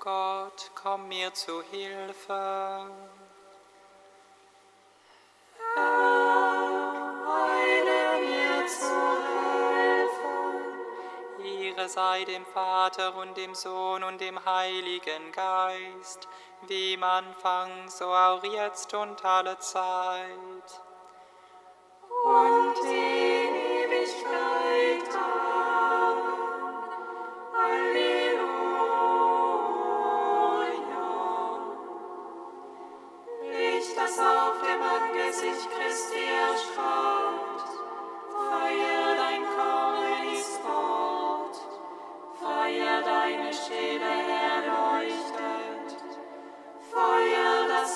Gott, komm mir zu Hilfe. Heile mir zu Hilfe. Ihre sei dem Vater und dem Sohn und dem Heiligen Geist, wie im Anfang, so auch jetzt und alle Zeit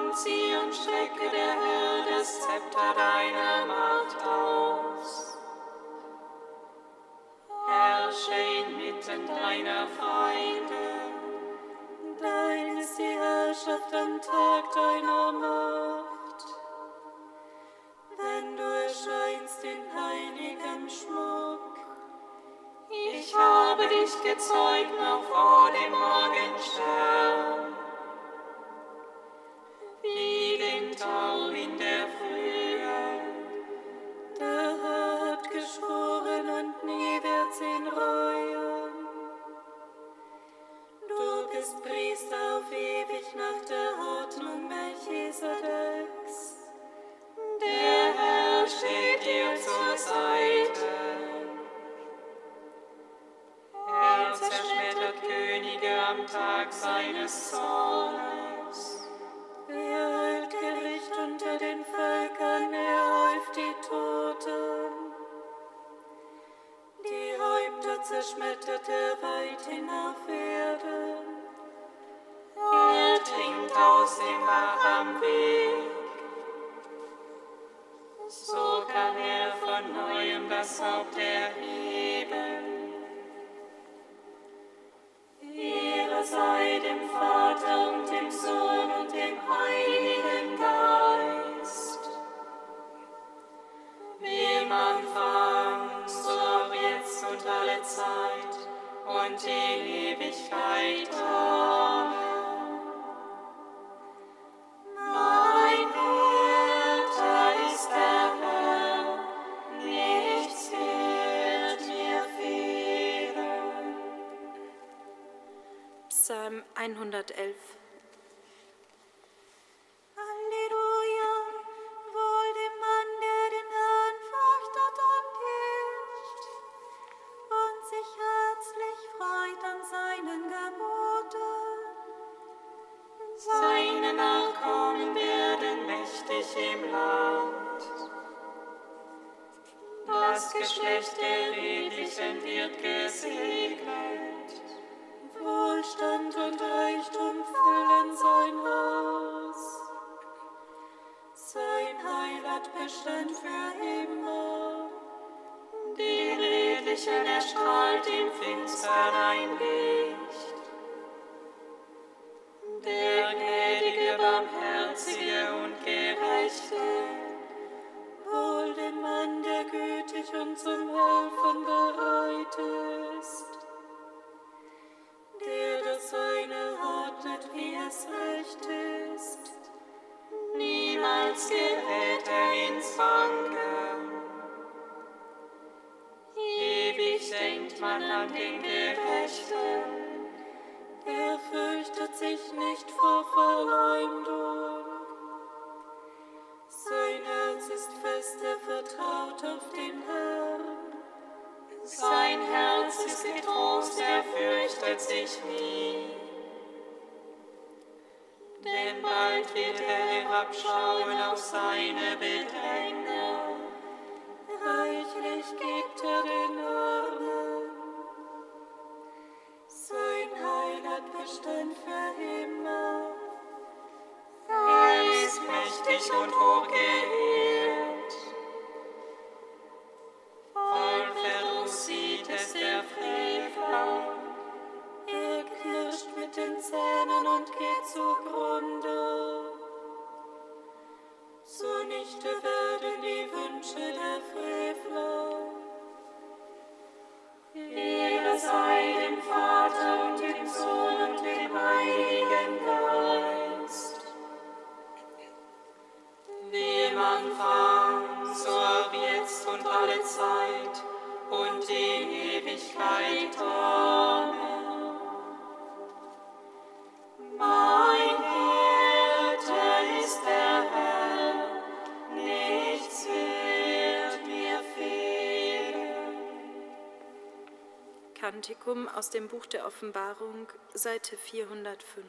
und zieh und strecke der Höhe das Zepter deiner Macht aus. Herrsche inmitten deiner Feinde, dein ist die Herrschaft am Tag deiner Macht. Wenn du erscheinst in heiligem Schmuck, ich habe dich gezeugt noch vor dem Morgenstern. Tag seines Zornes. Er hält Gericht unter den Völkern, er häuft die Toten. Die Häupter zerschmettert er weit hinauf. Geschlecht der Leblichen wird gesegnet. Wohlstand und Reichtum füllen sein Haus. Sein Heilat Bestand für immer. Die Redlichen erstrahlt im Finstern ein Weg. Sich nicht vor Verleumdung. Sein Herz ist fest, er vertraut auf den Herrn. Sein Herz ist getrost, er fürchtet sich nie. Denn bald wird er herabschauen auf seine Bedränger. Anfang, so jetzt und alle Zeit und in Ewigkeit. Amen. Mein Hirte ist der Herr, nichts wird mir fehlen. Kantikum aus dem Buch der Offenbarung, Seite 405.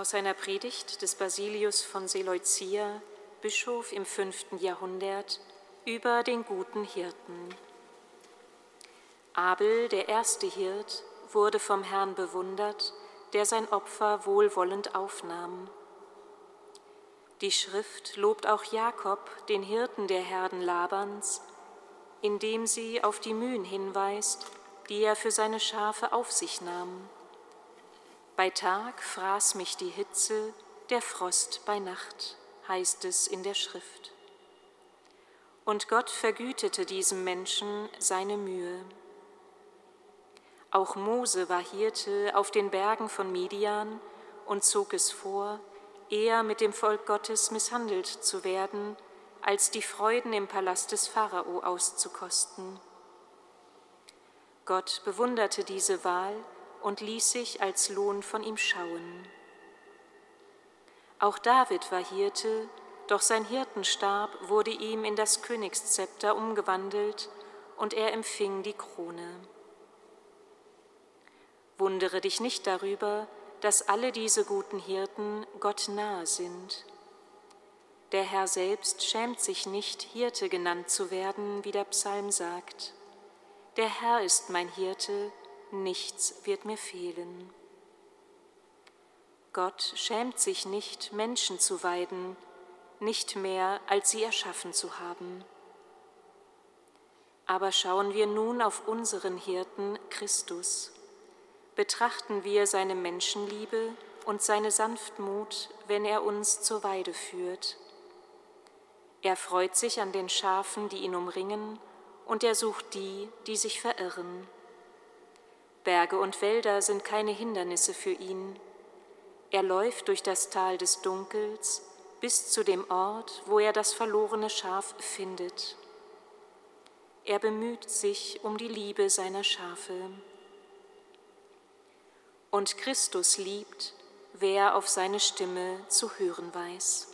Aus einer Predigt des Basilius von Seleucia, Bischof im fünften Jahrhundert, über den guten Hirten. Abel, der erste Hirt, wurde vom Herrn bewundert, der sein Opfer wohlwollend aufnahm. Die Schrift lobt auch Jakob, den Hirten der Herden Labans, indem sie auf die Mühen hinweist, die er für seine Schafe auf sich nahm. Bei Tag fraß mich die Hitze, der Frost bei Nacht, heißt es in der Schrift. Und Gott vergütete diesem Menschen seine Mühe. Auch Mose war Hirte auf den Bergen von Midian und zog es vor, eher mit dem Volk Gottes misshandelt zu werden, als die Freuden im Palast des Pharao auszukosten. Gott bewunderte diese Wahl und ließ sich als Lohn von ihm schauen. Auch David war Hirte, doch sein Hirtenstab wurde ihm in das Königszepter umgewandelt und er empfing die Krone. Wundere dich nicht darüber, dass alle diese guten Hirten Gott nahe sind. Der Herr selbst schämt sich nicht, Hirte genannt zu werden, wie der Psalm sagt. Der Herr ist mein Hirte, nichts wird mir fehlen. Gott schämt sich nicht, Menschen zu weiden, nicht mehr, als sie erschaffen zu haben. Aber schauen wir nun auf unseren Hirten Christus. Betrachten wir seine Menschenliebe und seine Sanftmut, wenn er uns zur Weide führt. Er freut sich an den Schafen, die ihn umringen, und er sucht die, die sich verirren. Berge und Wälder sind keine Hindernisse für ihn. Er läuft durch das Tal des Dunkels bis zu dem Ort, wo er das verlorene Schaf findet. Er bemüht sich um die Liebe seiner Schafe. Und Christus liebt, wer auf seine Stimme zu hören weiß.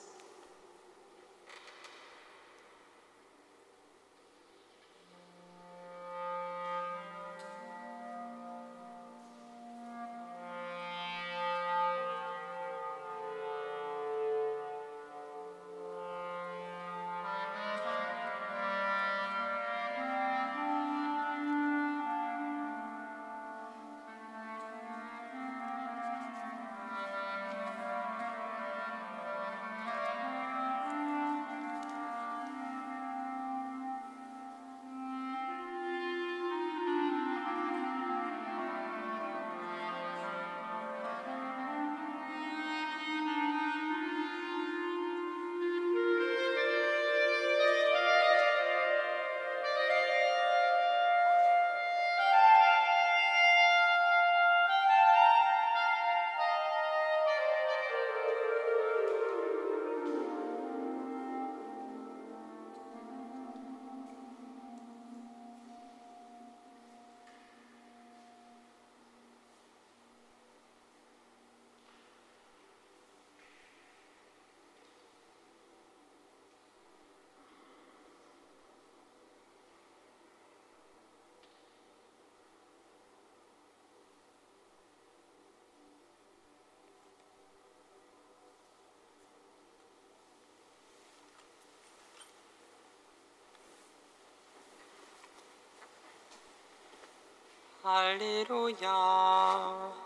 Halleluja,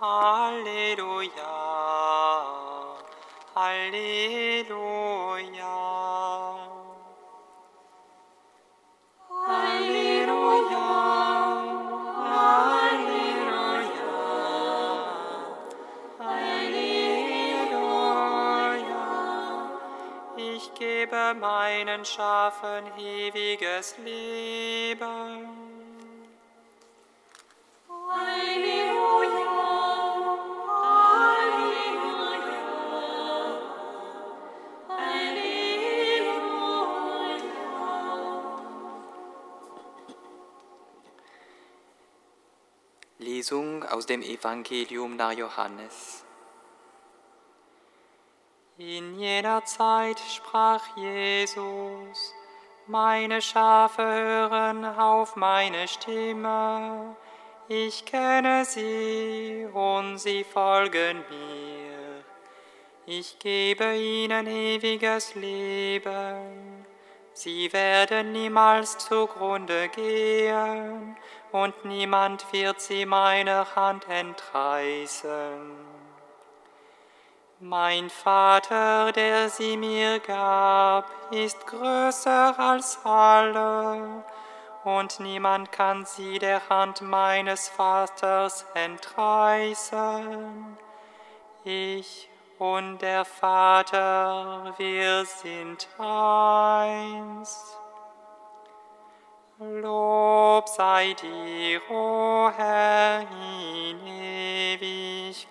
Halleluja, Halleluja. Ich gebe meinen Schafen ewiges Leben. Lesung aus dem Evangelium nach Johannes. In jener Zeit sprach Jesus, meine Schafe hören auf meine Stimme, ich kenne sie und sie folgen mir. Ich gebe ihnen ewiges Leben. Sie werden niemals zugrunde gehen und niemand wird sie meiner Hand entreißen. Mein Vater, der sie mir gab, ist größer als alle, und niemand kann sie der Hand meines Vaters entreißen. Ich und der Vater, wir sind eins. Lob sei dir, o oh Herr, in Ewigkeit.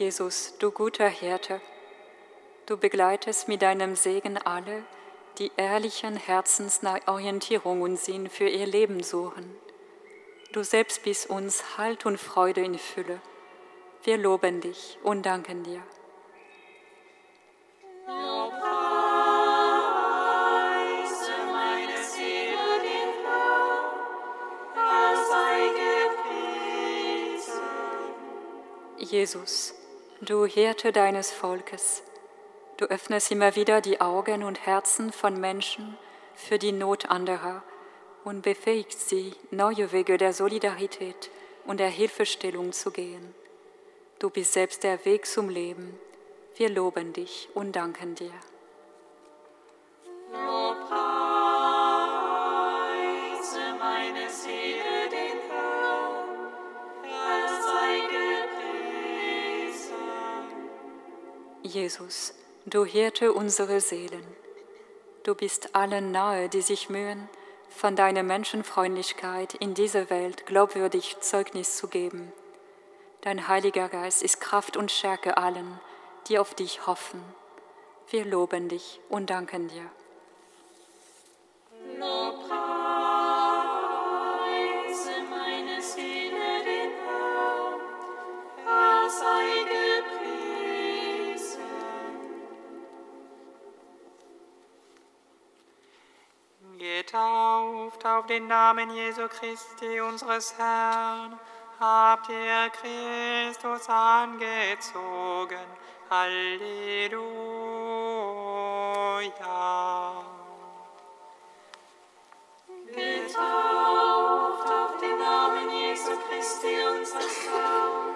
Jesus, du guter Hirte, du begleitest mit deinem Segen alle, die ehrlichen Herzens nach Orientierung und Sinn für ihr Leben suchen. Du selbst bist uns Halt und Freude in Fülle. Wir loben dich und danken dir. Jesus, du Hirte deines Volkes, du öffnest immer wieder die Augen und Herzen von Menschen für die Not anderer und befähigst sie, neue Wege der Solidarität und der Hilfestellung zu gehen. Du bist selbst der Weg zum Leben. Wir loben dich und danken dir. Jesus, du Hirte unsere Seelen. Du bist allen nahe, die sich mühen, von deiner Menschenfreundlichkeit in dieser Welt glaubwürdig Zeugnis zu geben. Dein Heiliger Geist ist Kraft und Stärke allen, die auf dich hoffen. Wir loben dich und danken dir. Getauft auf den Namen Jesu Christi, unseres Herrn, habt ihr Christus angezogen. Halleluja. Getauft auf den Namen Jesu Christi, unseres Herrn,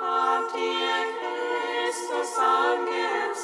habt ihr Christus angezogen.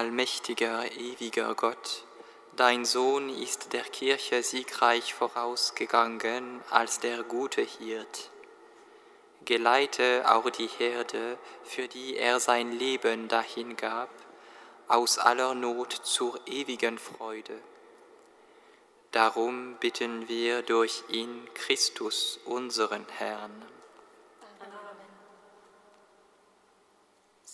Allmächtiger, ewiger Gott, dein Sohn ist der Kirche siegreich vorausgegangen als der gute Hirt. Geleite auch die Herde, für die er sein Leben dahingab, aus aller Not zur ewigen Freude. Darum bitten wir durch ihn Christus, unseren Herrn.